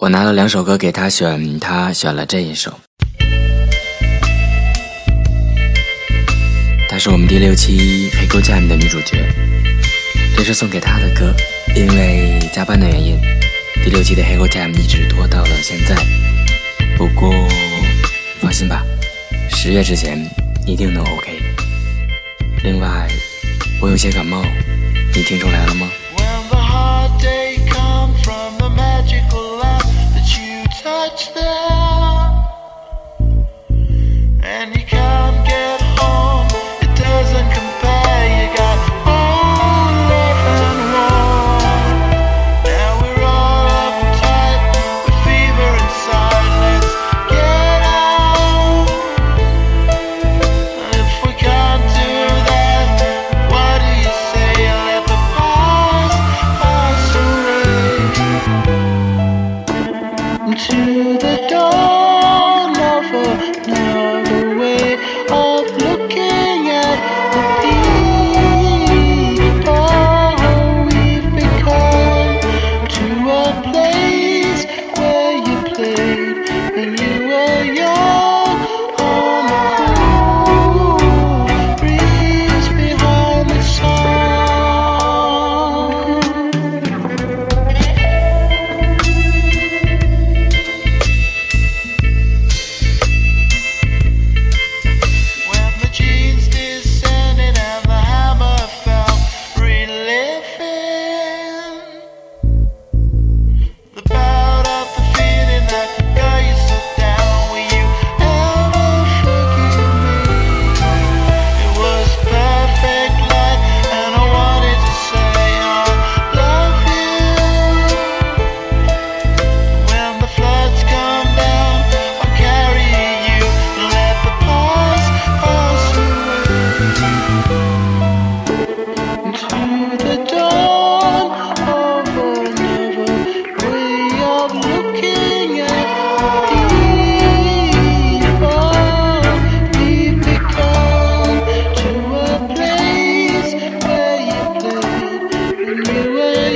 我拿了两首歌给他选，他选了这一首。她是我们第六期《黑狗 Jam》的女主角，这是送给她的歌。因为加班的原因，第六期的《黑狗 Jam》一直拖到了现在。不过放心吧，十月之前一定能 OK。另外，我有些感冒，你听出来了吗 To the.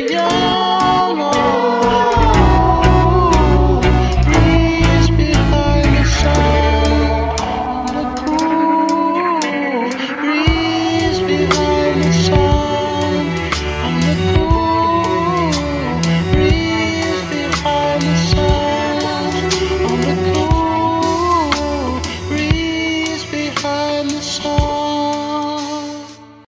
yeah.